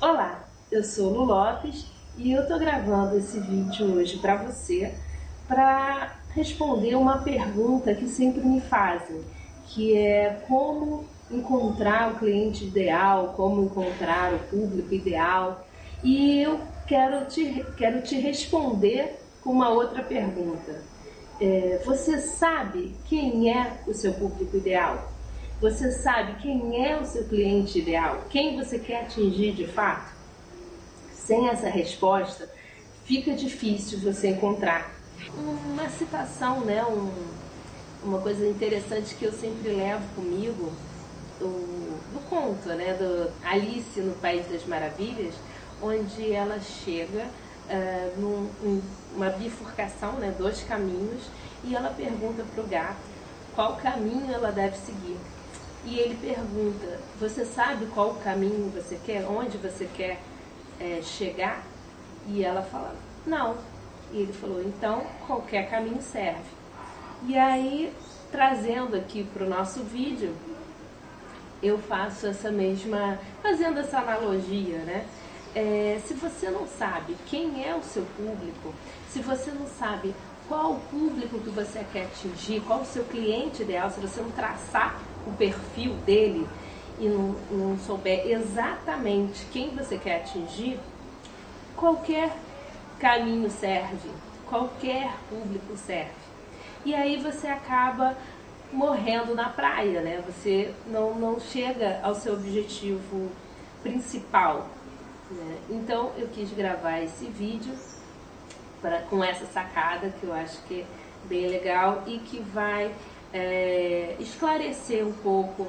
Olá, eu sou Lu Lopes e eu tô gravando esse vídeo hoje para você para responder uma pergunta que sempre me fazem, que é como encontrar o cliente ideal, como encontrar o público ideal. E eu quero te, quero te responder com uma outra pergunta. É, você sabe quem é o seu público ideal? Você sabe quem é o seu cliente ideal? Quem você quer atingir de fato? Sem essa resposta, fica difícil você encontrar. Uma citação, né, um, uma coisa interessante que eu sempre levo comigo, do, do conto, né, do Alice no País das Maravilhas, onde ela chega uh, num, numa bifurcação, né, dois caminhos, e ela pergunta para o gato qual caminho ela deve seguir e ele pergunta: Você sabe qual caminho você quer? Onde você quer é, chegar? E ela fala: Não. E ele falou: Então qualquer caminho serve. E aí, trazendo aqui para o nosso vídeo, eu faço essa mesma, fazendo essa analogia, né? É, se você não sabe quem é o seu público, se você não sabe qual o público que você quer atingir, qual o seu cliente ideal, se você não traçar o perfil dele e não, não souber exatamente quem você quer atingir, qualquer caminho serve, qualquer público serve. E aí você acaba morrendo na praia, né? Você não, não chega ao seu objetivo principal. Né? Então eu quis gravar esse vídeo pra, com essa sacada que eu acho que é bem legal e que vai é, esclarecer um pouco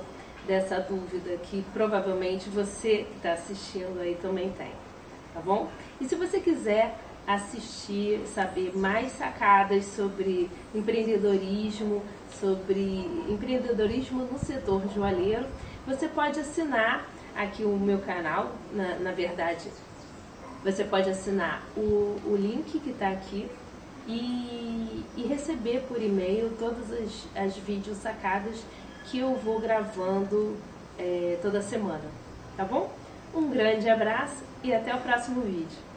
dessa dúvida que provavelmente você que está assistindo aí também tem, tá bom? E se você quiser assistir, saber mais sacadas sobre empreendedorismo, sobre empreendedorismo no setor joalheiro, você pode assinar aqui o meu canal, na, na verdade, você pode assinar o, o link que está aqui e, e receber por e-mail todas as, as vídeos sacadas que eu vou gravando é, toda semana, tá bom? Um grande abraço e até o próximo vídeo.